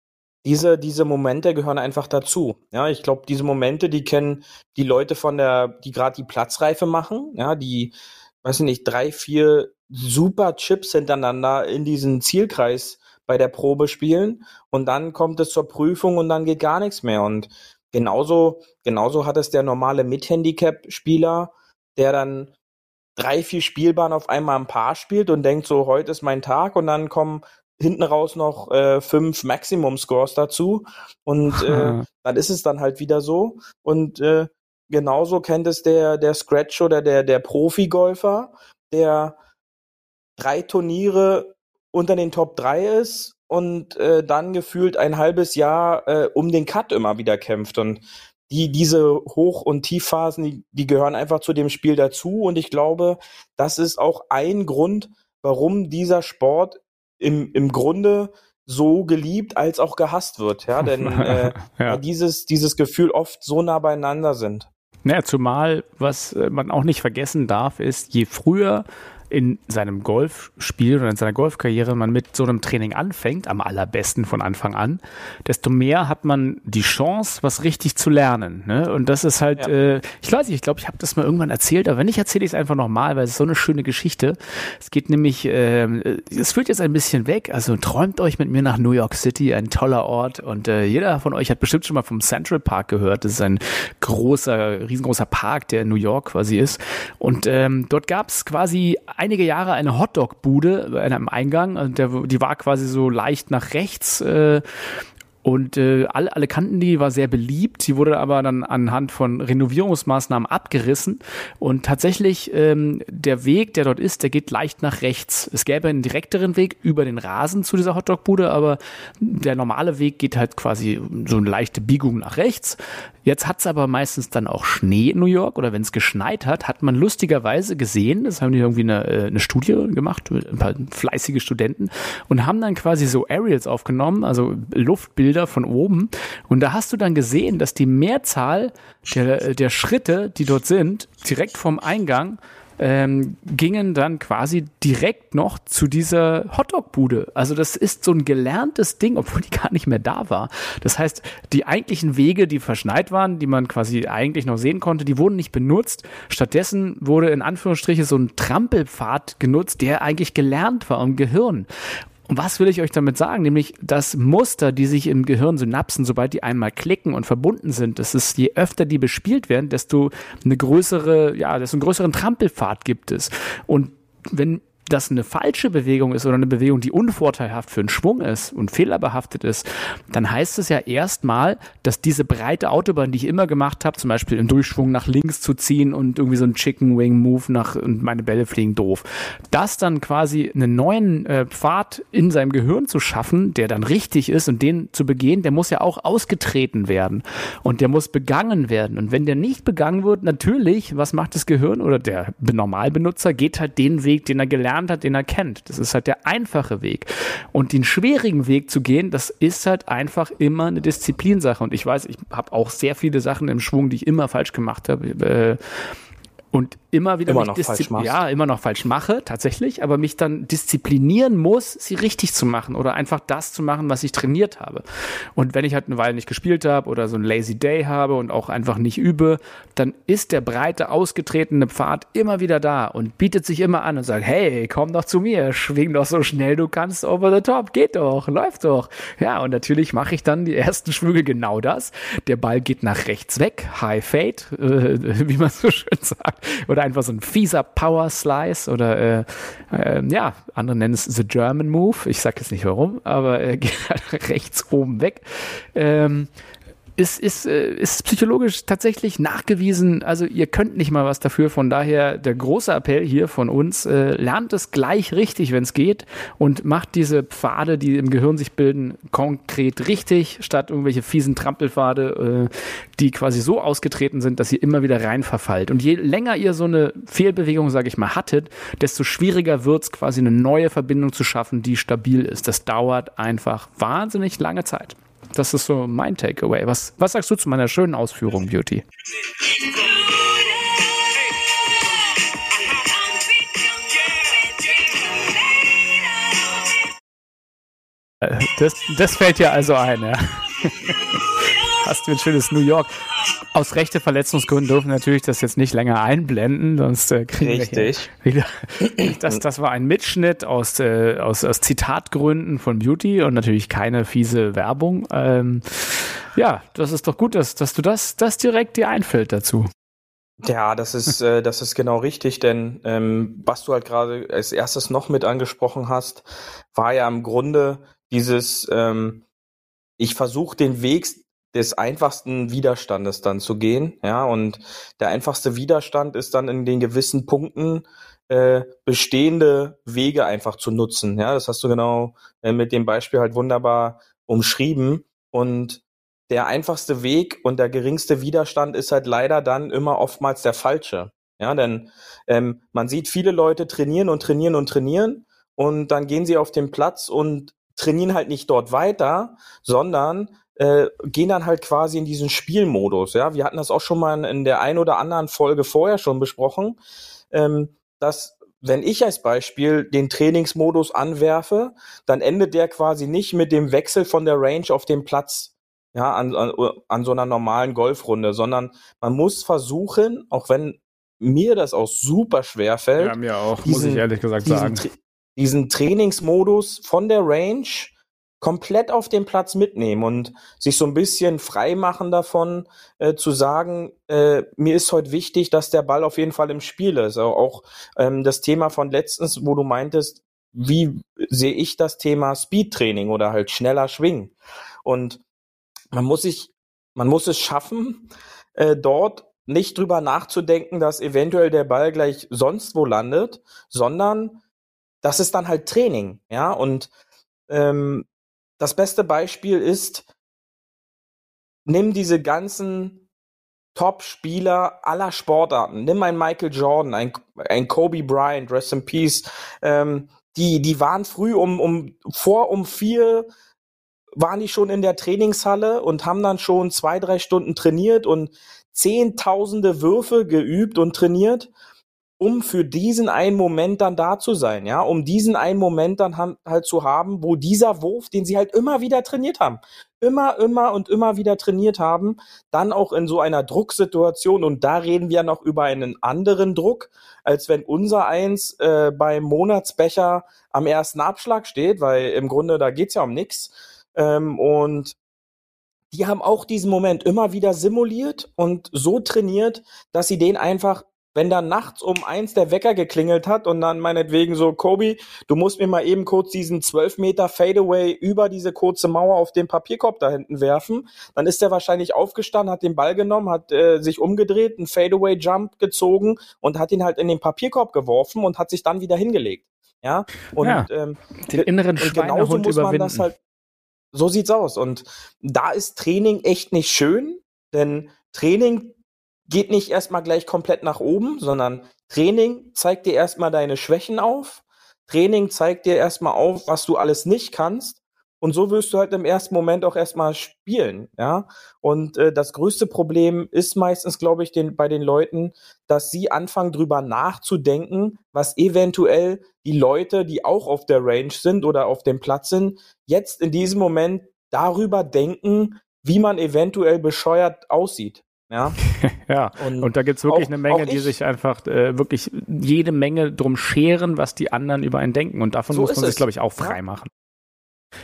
diese, diese Momente gehören einfach dazu. Ja, ich glaube, diese Momente, die kennen die Leute von der, die gerade die Platzreife machen, ja, die, weiß ich nicht, drei, vier super Chips hintereinander in diesen Zielkreis bei der Probe spielen und dann kommt es zur Prüfung und dann geht gar nichts mehr. Und genauso, genauso hat es der normale Mit-Handicap-Spieler, der dann drei, vier Spielbahnen auf einmal ein Paar spielt und denkt so, heute ist mein Tag und dann kommen hinten raus noch äh, fünf Maximum-Scores dazu und äh, dann ist es dann halt wieder so und äh, genauso kennt es der der Scratch oder der der Profi-Golfer, der drei Turniere unter den Top 3 ist und äh, dann gefühlt ein halbes Jahr äh, um den Cut immer wieder kämpft. Und die, diese Hoch- und Tiefphasen, die, die gehören einfach zu dem Spiel dazu. Und ich glaube, das ist auch ein Grund, warum dieser Sport im, im Grunde so geliebt als auch gehasst wird, ja, denn äh, ja. dieses, dieses Gefühl oft so nah beieinander sind. Naja, zumal, was äh, man auch nicht vergessen darf, ist, je früher in seinem Golfspiel oder in seiner Golfkarriere man mit so einem Training anfängt, am allerbesten von Anfang an, desto mehr hat man die Chance, was richtig zu lernen. Ne? Und das ist halt, ja. äh, ich weiß nicht, ich glaube, ich habe das mal irgendwann erzählt, aber wenn nicht, erzähle ich es einfach nochmal, weil es ist so eine schöne Geschichte. Es geht nämlich, äh, es führt jetzt ein bisschen weg, also träumt euch mit mir nach New York City, ein toller Ort und äh, jeder von euch hat bestimmt schon mal vom Central Park gehört. Das ist ein großer, riesengroßer Park, der in New York quasi ist. Und ähm, dort gab es quasi einige Jahre eine Hotdog-Bude in einem Eingang. Und der, die war quasi so leicht nach rechts. Äh, und äh, alle, alle kannten die, war sehr beliebt. Sie wurde aber dann anhand von Renovierungsmaßnahmen abgerissen. Und tatsächlich, ähm, der Weg, der dort ist, der geht leicht nach rechts. Es gäbe einen direkteren Weg über den Rasen zu dieser Hotdog-Bude, aber der normale Weg geht halt quasi so eine leichte Biegung nach rechts. Jetzt hat's aber meistens dann auch Schnee in New York oder wenn es geschneit hat, hat man lustigerweise gesehen, das haben die irgendwie eine, äh, eine Studie gemacht, ein paar fleißige Studenten und haben dann quasi so Aerials aufgenommen, also Luftbilder von oben und da hast du dann gesehen, dass die Mehrzahl der, der Schritte, die dort sind, direkt vom Eingang ähm, gingen dann quasi direkt noch zu dieser Hotdog-Bude. Also das ist so ein gelerntes Ding, obwohl die gar nicht mehr da war. Das heißt, die eigentlichen Wege, die verschneit waren, die man quasi eigentlich noch sehen konnte, die wurden nicht benutzt. Stattdessen wurde in Anführungsstriche so ein Trampelpfad genutzt, der eigentlich gelernt war im Gehirn. Und was will ich euch damit sagen? Nämlich, dass Muster, die sich im Gehirn synapsen, sobald die einmal klicken und verbunden sind, das ist, je öfter die bespielt werden, desto eine größere, ja, desto einen größeren Trampelpfad gibt es. Und wenn das eine falsche Bewegung ist oder eine Bewegung, die unvorteilhaft für einen Schwung ist und fehlerbehaftet ist, dann heißt es ja erstmal, dass diese breite Autobahn, die ich immer gemacht habe, zum Beispiel im Durchschwung nach links zu ziehen und irgendwie so ein Chicken Wing Move nach und meine Bälle fliegen doof, das dann quasi einen neuen äh, Pfad in seinem Gehirn zu schaffen, der dann richtig ist und den zu begehen, der muss ja auch ausgetreten werden und der muss begangen werden. Und wenn der nicht begangen wird, natürlich, was macht das Gehirn? Oder der Normalbenutzer geht halt den Weg, den er gelernt gelernt hat, den er kennt. Das ist halt der einfache Weg. Und den schwierigen Weg zu gehen, das ist halt einfach immer eine Disziplinsache. Und ich weiß, ich habe auch sehr viele Sachen im Schwung, die ich immer falsch gemacht habe. Äh, und immer wieder immer noch falsch ja immer noch falsch mache tatsächlich, aber mich dann disziplinieren muss, sie richtig zu machen oder einfach das zu machen, was ich trainiert habe. Und wenn ich halt eine Weile nicht gespielt habe oder so ein lazy Day habe und auch einfach nicht übe, dann ist der breite ausgetretene Pfad immer wieder da und bietet sich immer an und sagt, hey, komm doch zu mir, schwing doch so schnell du kannst over the top, geht doch, läuft doch. Ja, und natürlich mache ich dann die ersten Schwünge genau das. Der Ball geht nach rechts weg, High Fade, äh, wie man so schön sagt oder einfach so ein fieser Power Slice oder äh, äh, ja, andere nennen es The German Move. Ich sag jetzt nicht warum, aber er geht halt rechts oben weg. Ähm, ist, ist, äh, ist psychologisch tatsächlich nachgewiesen. Also ihr könnt nicht mal was dafür. Von daher der große Appell hier von uns, äh, lernt es gleich richtig, wenn es geht und macht diese Pfade, die im Gehirn sich bilden, konkret richtig, statt irgendwelche fiesen Trampelpfade, äh, die quasi so ausgetreten sind, dass ihr immer wieder rein verfallt. Und je länger ihr so eine Fehlbewegung, sage ich mal, hattet, desto schwieriger wird es quasi eine neue Verbindung zu schaffen, die stabil ist. Das dauert einfach wahnsinnig lange Zeit. Das ist so mein Takeaway. Was, was sagst du zu meiner schönen Ausführung, Beauty? Äh, das, das fällt dir also ein, ja. Hast du ein schönes New York. Aus rechte Verletzungsgründen dürfen wir natürlich das jetzt nicht länger einblenden, sonst äh, kriegen Richtig. wir wieder. Das, das war ein Mitschnitt aus, äh, aus, aus Zitatgründen von Beauty und natürlich keine fiese Werbung. Ähm, ja, das ist doch gut, dass, dass du das, das direkt dir einfällt dazu. Ja, das ist, äh, das ist genau richtig, denn ähm, was du halt gerade als erstes noch mit angesprochen hast, war ja im Grunde dieses, ähm, ich versuche den Weg des einfachsten Widerstandes dann zu gehen. Ja, und der einfachste Widerstand ist dann in den gewissen Punkten äh, bestehende Wege einfach zu nutzen. Ja, das hast du genau äh, mit dem Beispiel halt wunderbar umschrieben. Und der einfachste Weg und der geringste Widerstand ist halt leider dann immer oftmals der falsche. Ja, denn ähm, man sieht viele Leute trainieren und trainieren und trainieren und dann gehen sie auf den Platz und trainieren halt nicht dort weiter, sondern äh, gehen dann halt quasi in diesen Spielmodus. Ja, wir hatten das auch schon mal in der ein oder anderen Folge vorher schon besprochen, ähm, dass wenn ich als Beispiel den Trainingsmodus anwerfe, dann endet der quasi nicht mit dem Wechsel von der Range auf den Platz, ja, an, an, an so einer normalen Golfrunde, sondern man muss versuchen, auch wenn mir das auch super schwer fällt. Ja, mir auch, diesen, muss ich ehrlich gesagt diesen, sagen. Diesen Trainingsmodus von der Range komplett auf den Platz mitnehmen und sich so ein bisschen frei machen davon, äh, zu sagen, äh, mir ist heute wichtig, dass der Ball auf jeden Fall im Spiel ist. Also auch ähm, das Thema von letztens, wo du meintest, wie sehe ich das Thema Speedtraining oder halt schneller schwingen? Und man muss sich, man muss es schaffen, äh, dort nicht drüber nachzudenken, dass eventuell der Ball gleich sonst wo landet, sondern das ist dann halt Training, ja. Und ähm, das beste Beispiel ist, nimm diese ganzen Top-Spieler aller Sportarten. Nimm ein Michael Jordan, ein, ein Kobe Bryant, Rest in Peace. Ähm, die, die waren früh um, um, vor um vier waren die schon in der Trainingshalle und haben dann schon zwei, drei Stunden trainiert und zehntausende Würfe geübt und trainiert um für diesen einen Moment dann da zu sein, ja, um diesen einen Moment dann halt zu haben, wo dieser Wurf, den sie halt immer wieder trainiert haben, immer, immer und immer wieder trainiert haben, dann auch in so einer Drucksituation und da reden wir noch über einen anderen Druck, als wenn unser Eins äh, beim Monatsbecher am ersten Abschlag steht, weil im Grunde da geht's ja um nichts ähm, und die haben auch diesen Moment immer wieder simuliert und so trainiert, dass sie den einfach wenn dann nachts um eins der Wecker geklingelt hat und dann meinetwegen so, Kobi, du musst mir mal eben kurz diesen 12 Meter Fadeaway über diese kurze Mauer auf den Papierkorb da hinten werfen, dann ist er wahrscheinlich aufgestanden, hat den Ball genommen, hat äh, sich umgedreht, einen Fadeaway Jump gezogen und hat ihn halt in den Papierkorb geworfen und hat sich dann wieder hingelegt. Ja, und ja, ähm, den inneren Schweinehund muss überwinden. Man das halt, so sieht's aus. Und da ist Training echt nicht schön, denn Training geht nicht erstmal gleich komplett nach oben, sondern Training zeigt dir erstmal deine Schwächen auf. Training zeigt dir erstmal auf, was du alles nicht kannst. Und so wirst du halt im ersten Moment auch erstmal spielen, ja. Und äh, das größte Problem ist meistens, glaube ich, den, bei den Leuten, dass sie anfangen drüber nachzudenken, was eventuell die Leute, die auch auf der Range sind oder auf dem Platz sind, jetzt in diesem Moment darüber denken, wie man eventuell bescheuert aussieht. Ja, ja. Und, und da gibt's wirklich auch, eine Menge, die sich einfach äh, wirklich jede Menge drum scheren, was die anderen über einen denken. Und davon so muss man sich, glaube ich, auch frei machen.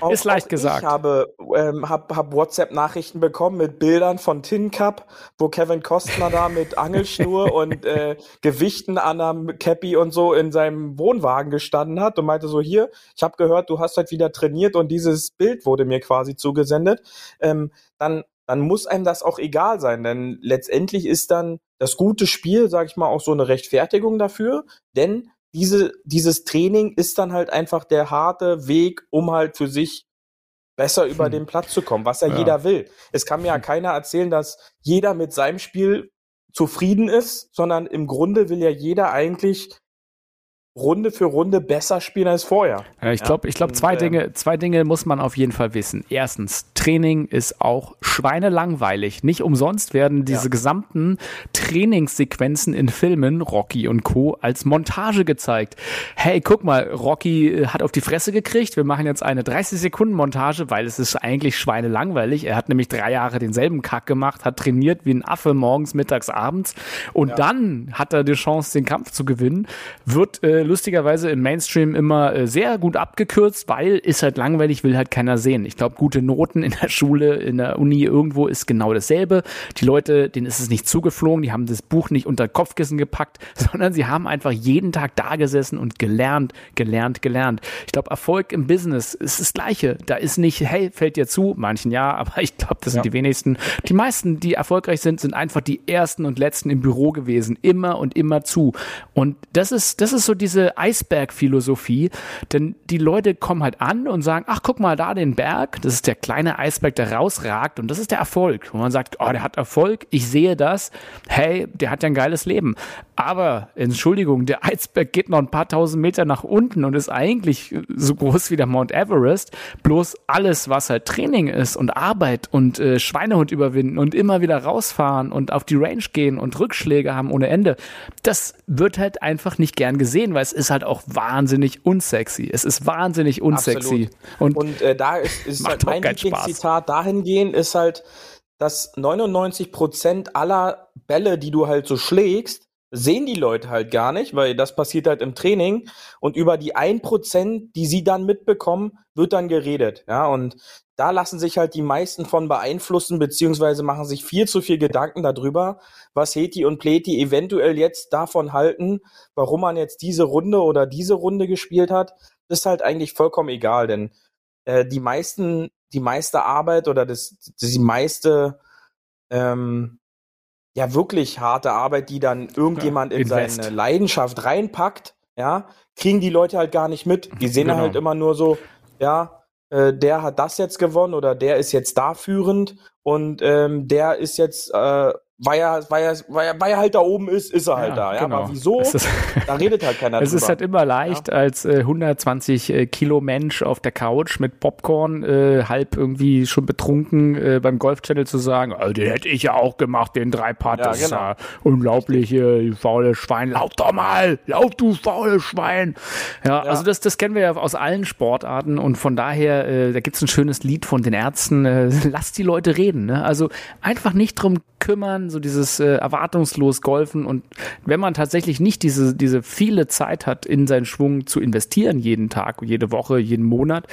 Auch, ist leicht gesagt. Ich habe ähm, hab, hab WhatsApp-Nachrichten bekommen mit Bildern von Tin Cup, wo Kevin Kostner da mit Angelschnur und äh, Gewichten an einem Cappy und so in seinem Wohnwagen gestanden hat und meinte so, hier, ich habe gehört, du hast halt wieder trainiert und dieses Bild wurde mir quasi zugesendet. Ähm, dann dann muss einem das auch egal sein, denn letztendlich ist dann das gute Spiel, sage ich mal, auch so eine Rechtfertigung dafür, denn diese, dieses Training ist dann halt einfach der harte Weg, um halt für sich besser über hm. den Platz zu kommen, was ja, ja, jeder will. Es kann mir ja hm. keiner erzählen, dass jeder mit seinem Spiel zufrieden ist, sondern im Grunde will ja jeder eigentlich Runde für Runde besser spielen als vorher. Ja, ich glaube, ich glaube, zwei äh, Dinge, zwei Dinge muss man auf jeden Fall wissen. Erstens, Training ist auch schweinelangweilig. Nicht umsonst werden diese ja. gesamten Trainingssequenzen in Filmen, Rocky und Co., als Montage gezeigt. Hey, guck mal, Rocky äh, hat auf die Fresse gekriegt. Wir machen jetzt eine 30-Sekunden-Montage, weil es ist eigentlich schweinelangweilig. Er hat nämlich drei Jahre denselben Kack gemacht, hat trainiert wie ein Affe morgens, mittags, abends. Und ja. dann hat er die Chance, den Kampf zu gewinnen. Wird äh, lustigerweise im Mainstream immer äh, sehr gut abgekürzt, weil ist halt langweilig, will halt keiner sehen. Ich glaube, gute Noten in der Schule, in der Uni, irgendwo ist genau dasselbe. Die Leute, denen ist es nicht zugeflogen, die haben das Buch nicht unter Kopfkissen gepackt, sondern sie haben einfach jeden Tag da gesessen und gelernt, gelernt, gelernt. Ich glaube, Erfolg im Business ist das Gleiche. Da ist nicht, hey, fällt dir zu, manchen ja, aber ich glaube, das sind ja. die wenigsten. Die meisten, die erfolgreich sind, sind einfach die ersten und letzten im Büro gewesen, immer und immer zu. Und das ist, das ist so diese Eisbergphilosophie, denn die Leute kommen halt an und sagen, ach, guck mal da den Berg, das ist der kleine Eisberg, der rausragt und das ist der Erfolg. Und man sagt, oh, der hat Erfolg, ich sehe das, hey, der hat ja ein geiles Leben. Aber, Entschuldigung, der Eisberg geht noch ein paar tausend Meter nach unten und ist eigentlich so groß wie der Mount Everest. Bloß alles, was halt Training ist und Arbeit und äh, Schweinehund überwinden und immer wieder rausfahren und auf die Range gehen und Rückschläge haben ohne Ende, das wird halt einfach nicht gern gesehen, weil es ist halt auch wahnsinnig unsexy. Es ist wahnsinnig unsexy. Absolut. Und, und äh, da ist, ist halt mein Lieblingszitat dahingehend ist halt, dass 99 Prozent aller Bälle, die du halt so schlägst, sehen die Leute halt gar nicht, weil das passiert halt im Training. Und über die ein Prozent, die sie dann mitbekommen, wird dann geredet, ja, und da lassen sich halt die meisten von beeinflussen, beziehungsweise machen sich viel zu viel Gedanken darüber, was Heti und Pleti eventuell jetzt davon halten, warum man jetzt diese Runde oder diese Runde gespielt hat, ist halt eigentlich vollkommen egal, denn äh, die meisten, die meiste Arbeit oder das, die meiste ähm, ja wirklich harte Arbeit, die dann irgendjemand ja, in seine Leidenschaft reinpackt, ja, kriegen die Leute halt gar nicht mit. Die sehen genau. halt immer nur so, ja, äh, der hat das jetzt gewonnen oder der ist jetzt da führend und ähm, der ist jetzt äh, weil er, weil er, weil er, weil er halt da oben ist, ist er halt ja, da. Ja, genau. aber wieso? Ist, da redet halt keiner Es drüber. ist halt immer leicht, ja. als äh, 120 äh, Kilo Mensch auf der Couch mit Popcorn, äh, halb irgendwie schon betrunken äh, beim Golf-Channel zu sagen, oh, den hätte ich ja auch gemacht, den Dreipart. Ja, das genau. ist ja unglaublich, äh, faule Schwein. Lauf doch mal! Lauf, du faule Schwein! Ja, ja, also das, das kennen wir ja aus allen Sportarten und von daher, äh, da gibt's ein schönes Lied von den Ärzten, äh, lass die Leute reden. Ne? Also einfach nicht drum kümmern, so dieses äh, erwartungslos Golfen und wenn man tatsächlich nicht diese, diese viele Zeit hat, in seinen Schwung zu investieren, jeden Tag, jede Woche, jeden Monat,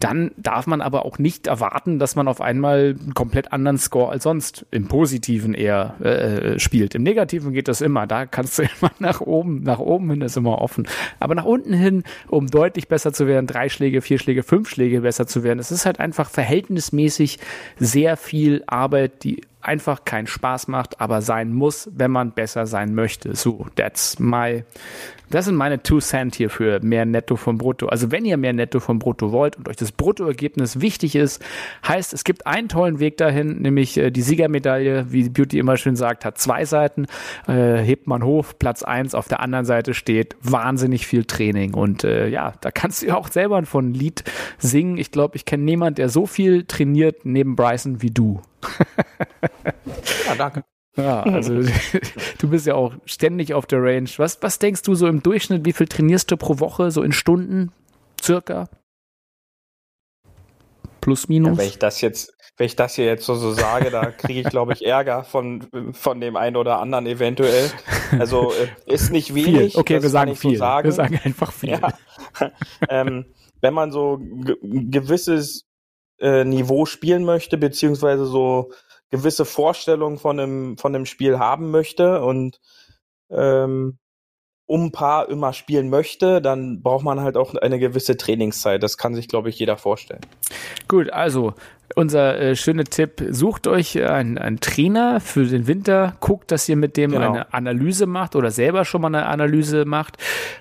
dann darf man aber auch nicht erwarten, dass man auf einmal einen komplett anderen Score als sonst im Positiven eher äh, spielt. Im Negativen geht das immer, da kannst du immer nach oben, nach oben hin ist immer offen. Aber nach unten hin, um deutlich besser zu werden, drei Schläge, vier Schläge, fünf Schläge besser zu werden, es ist halt einfach verhältnismäßig sehr viel Arbeit, die einfach keinen Spaß macht, aber sein muss, wenn man besser sein möchte. So, that's my das sind meine Two Cent hier für mehr Netto vom Brutto. Also wenn ihr mehr Netto vom Brutto wollt und euch das Bruttoergebnis wichtig ist, heißt, es gibt einen tollen Weg dahin, nämlich äh, die Siegermedaille, wie Beauty immer schön sagt, hat zwei Seiten. Äh, hebt man hoch, Platz eins auf der anderen Seite steht wahnsinnig viel Training. Und äh, ja, da kannst du ja auch selber von Lied singen. Ich glaube, ich kenne niemand, der so viel trainiert neben Bryson wie du. Ja, danke. Ja, also du bist ja auch ständig auf der Range. Was, was denkst du so im Durchschnitt, wie viel trainierst du pro Woche, so in Stunden circa? Plus, minus? Ja, wenn ich das jetzt, wenn ich das hier jetzt so, so sage, da kriege ich, glaube ich, Ärger von, von dem einen oder anderen eventuell. Also äh, ist nicht wenig. Viel. Okay, wir sagen viel. So sagen. Wir sagen einfach viel. Ja. ähm, wenn man so ein gewisses äh, Niveau spielen möchte, beziehungsweise so gewisse Vorstellung von dem, von dem Spiel haben möchte und ähm, um ein paar immer spielen möchte, dann braucht man halt auch eine gewisse Trainingszeit. Das kann sich, glaube ich, jeder vorstellen. Gut, also unser äh, schöner Tipp, sucht euch einen, einen, Trainer für den Winter, guckt, dass ihr mit dem genau. eine Analyse macht oder selber schon mal eine Analyse macht.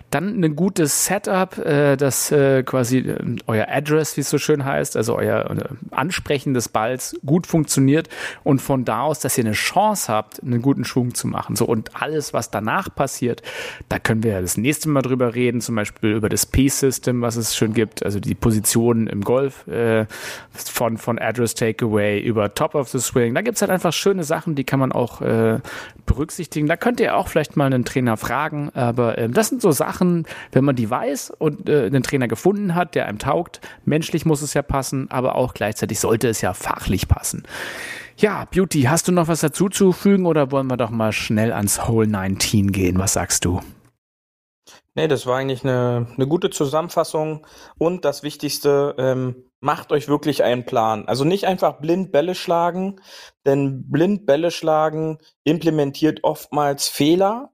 Dann ein gutes Setup, äh, das äh, quasi äh, euer Address, wie es so schön heißt, also euer äh, Ansprechen des Balls gut funktioniert und von da aus, dass ihr eine Chance habt, einen guten Schwung zu machen. So und alles, was danach passiert, da können wir ja das nächste Mal drüber reden, zum Beispiel über das P-System, was es schon gibt, also die Positionen im Golf äh, von, von Address Takeaway über Top of the Swing. Da gibt's halt einfach schöne Sachen, die kann man auch äh, berücksichtigen. Da könnt ihr auch vielleicht mal einen Trainer fragen. Aber äh, das sind so Sachen, wenn man die weiß und äh, einen Trainer gefunden hat, der einem taugt. Menschlich muss es ja passen, aber auch gleichzeitig sollte es ja fachlich passen. Ja, Beauty, hast du noch was dazu zu fügen oder wollen wir doch mal schnell ans Hole 19 gehen? Was sagst du? Nee, das war eigentlich eine, eine gute Zusammenfassung und das Wichtigste, ähm, macht euch wirklich einen Plan. Also nicht einfach blind Bälle schlagen, denn blind Bälle schlagen implementiert oftmals Fehler.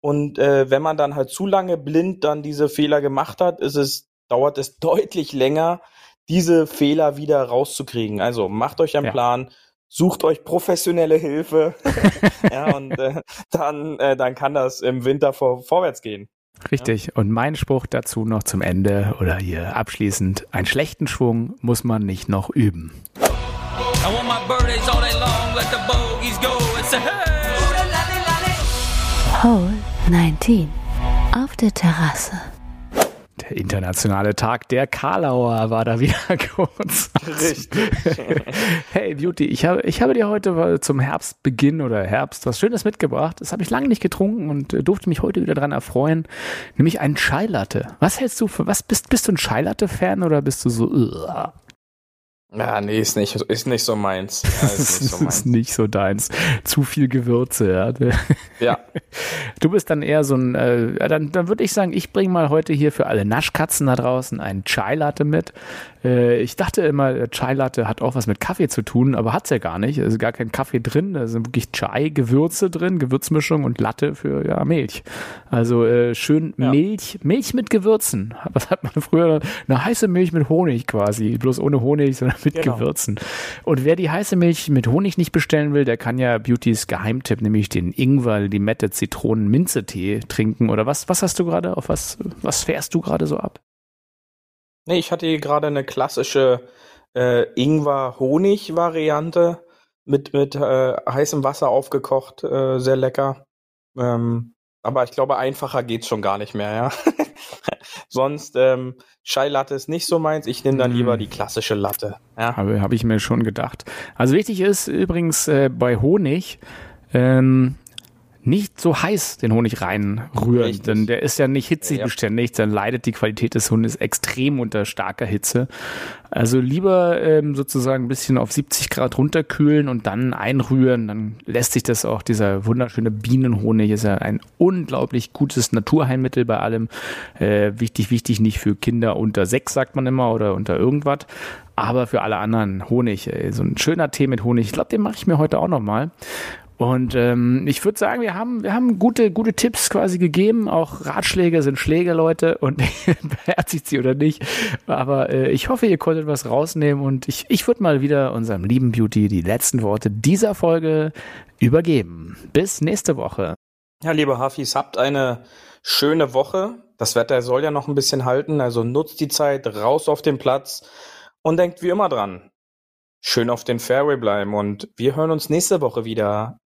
Und äh, wenn man dann halt zu lange blind dann diese Fehler gemacht hat, ist es, dauert es deutlich länger, diese Fehler wieder rauszukriegen. Also macht euch einen ja. Plan, sucht euch professionelle Hilfe. ja, und äh, dann, äh, dann kann das im Winter vor, vorwärts gehen. Richtig. Ja. Und mein Spruch dazu noch zum Ende oder hier abschließend. Einen schlechten Schwung muss man nicht noch üben. Hole 19 auf der Terrasse. Der internationale Tag der Karlauer war da wieder kurz. Richtig. hey Beauty, ich habe, ich habe dir heute zum Herbstbeginn oder Herbst was Schönes mitgebracht. Das habe ich lange nicht getrunken und äh, durfte mich heute wieder daran erfreuen, nämlich ein Chai Latte. Was hältst du für, was bist, bist du ein Chai Latte Fan oder bist du so, uh, ja, nee, ist nicht, ist nicht so meins. Ja, ist, nicht so meins. ist nicht so deins. Zu viel Gewürze, ja. Ja. Du bist dann eher so ein, äh, dann, dann würde ich sagen, ich bringe mal heute hier für alle Naschkatzen da draußen einen Chai Latte mit. Äh, ich dachte immer, Chai Latte hat auch was mit Kaffee zu tun, aber hat's ja gar nicht. Es ist gar kein Kaffee drin. Da sind wirklich Chai-Gewürze drin, Gewürzmischung und Latte für ja, Milch. Also äh, schön ja. Milch, Milch mit Gewürzen. Was hat man früher? Eine heiße Milch mit Honig quasi. Bloß ohne Honig, sondern mit genau. Gewürzen. Und wer die heiße Milch mit Honig nicht bestellen will, der kann ja Beautys Geheimtipp, nämlich den Ingwer, Limette, Zitronen, Minze-Tee trinken. Oder was, was hast du gerade, auf was, was fährst du gerade so ab? Nee, ich hatte hier gerade eine klassische äh, Ingwer-Honig-Variante mit, mit äh, heißem Wasser aufgekocht, äh, sehr lecker. Ähm, aber ich glaube, einfacher geht's schon gar nicht mehr, ja. Sonst ähm, Chai Latte ist nicht so meins. Ich nehme dann lieber hm. die klassische Latte. Ja. Habe, habe ich mir schon gedacht. Also wichtig ist übrigens äh, bei Honig, ähm, nicht so heiß den Honig reinrühren, Richtig. denn der ist ja nicht hitzig ja, beständig, dann leidet die Qualität des Hundes extrem unter starker Hitze. Also lieber ähm, sozusagen ein bisschen auf 70 Grad runterkühlen und dann einrühren, dann lässt sich das auch, dieser wunderschöne Bienenhonig ist ja ein unglaublich gutes Naturheilmittel bei allem. Äh, wichtig, wichtig nicht für Kinder unter sechs, sagt man immer, oder unter irgendwas. Aber für alle anderen Honig, ey, so ein schöner Tee mit Honig. Ich glaube, den mache ich mir heute auch nochmal. Und ähm, ich würde sagen, wir haben, wir haben gute, gute Tipps quasi gegeben. Auch Ratschläge sind Schläge, Leute, und beherzigt sie oder nicht. Aber äh, ich hoffe, ihr konntet was rausnehmen und ich, ich würde mal wieder unserem lieben Beauty die letzten Worte dieser Folge übergeben. Bis nächste Woche. Ja, liebe Hafis, habt eine schöne Woche. Das Wetter soll ja noch ein bisschen halten, also nutzt die Zeit, raus auf den Platz und denkt wie immer dran. Schön auf den Fairway bleiben und wir hören uns nächste Woche wieder.